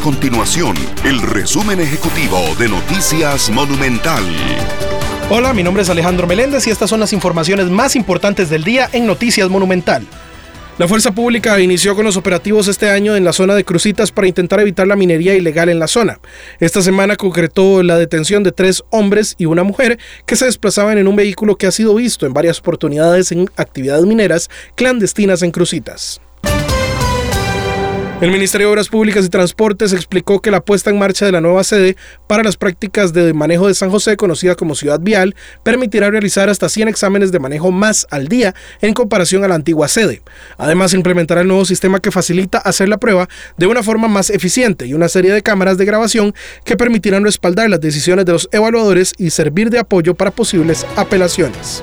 continuación el resumen ejecutivo de Noticias Monumental. Hola, mi nombre es Alejandro Meléndez y estas son las informaciones más importantes del día en Noticias Monumental. La Fuerza Pública inició con los operativos este año en la zona de Crucitas para intentar evitar la minería ilegal en la zona. Esta semana concretó la detención de tres hombres y una mujer que se desplazaban en un vehículo que ha sido visto en varias oportunidades en actividades mineras clandestinas en Crucitas. El Ministerio de Obras Públicas y Transportes explicó que la puesta en marcha de la nueva sede para las prácticas de manejo de San José, conocida como Ciudad Vial, permitirá realizar hasta 100 exámenes de manejo más al día en comparación a la antigua sede. Además, implementará el nuevo sistema que facilita hacer la prueba de una forma más eficiente y una serie de cámaras de grabación que permitirán respaldar las decisiones de los evaluadores y servir de apoyo para posibles apelaciones.